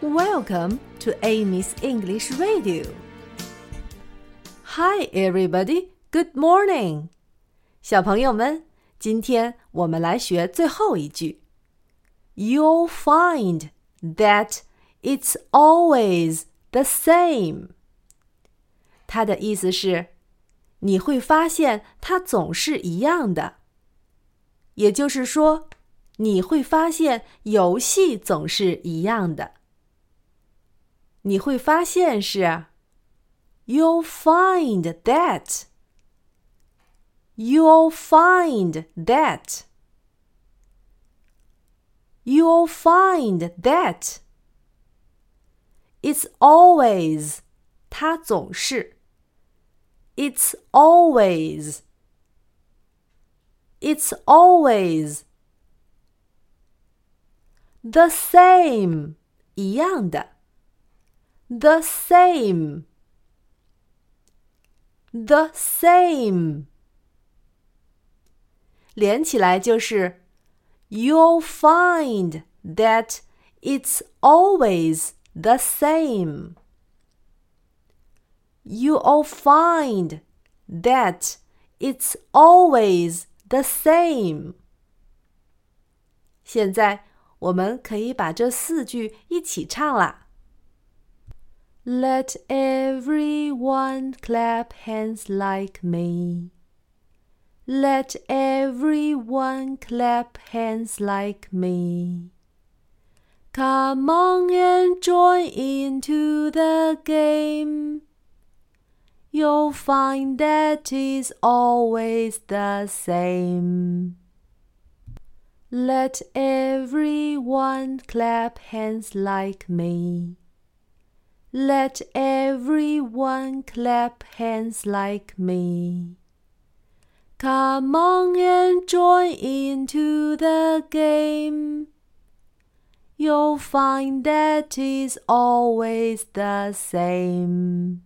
Welcome to Amy's English Radio. Hi, everybody. Good morning. 小朋友们，今天我们来学最后一句。You'll find that it's always the same. 它的意思是，你会发现它总是一样的。也就是说，你会发现游戏总是一样的。 你会发现是，You'll find that. You'll find that. You'll find that. It's always. 它总是。It's always. It's always. The same. 一样的。 the same, the same，连起来就是 You'll find that it's always the same. You'll find that it's always the same. 现在我们可以把这四句一起唱啦。 Let everyone clap hands like me. Let everyone clap hands like me. Come on and join into the game. You'll find that is always the same. Let everyone clap hands like me. Let everyone clap hands like me. Come on and join into the game. You'll find that is always the same.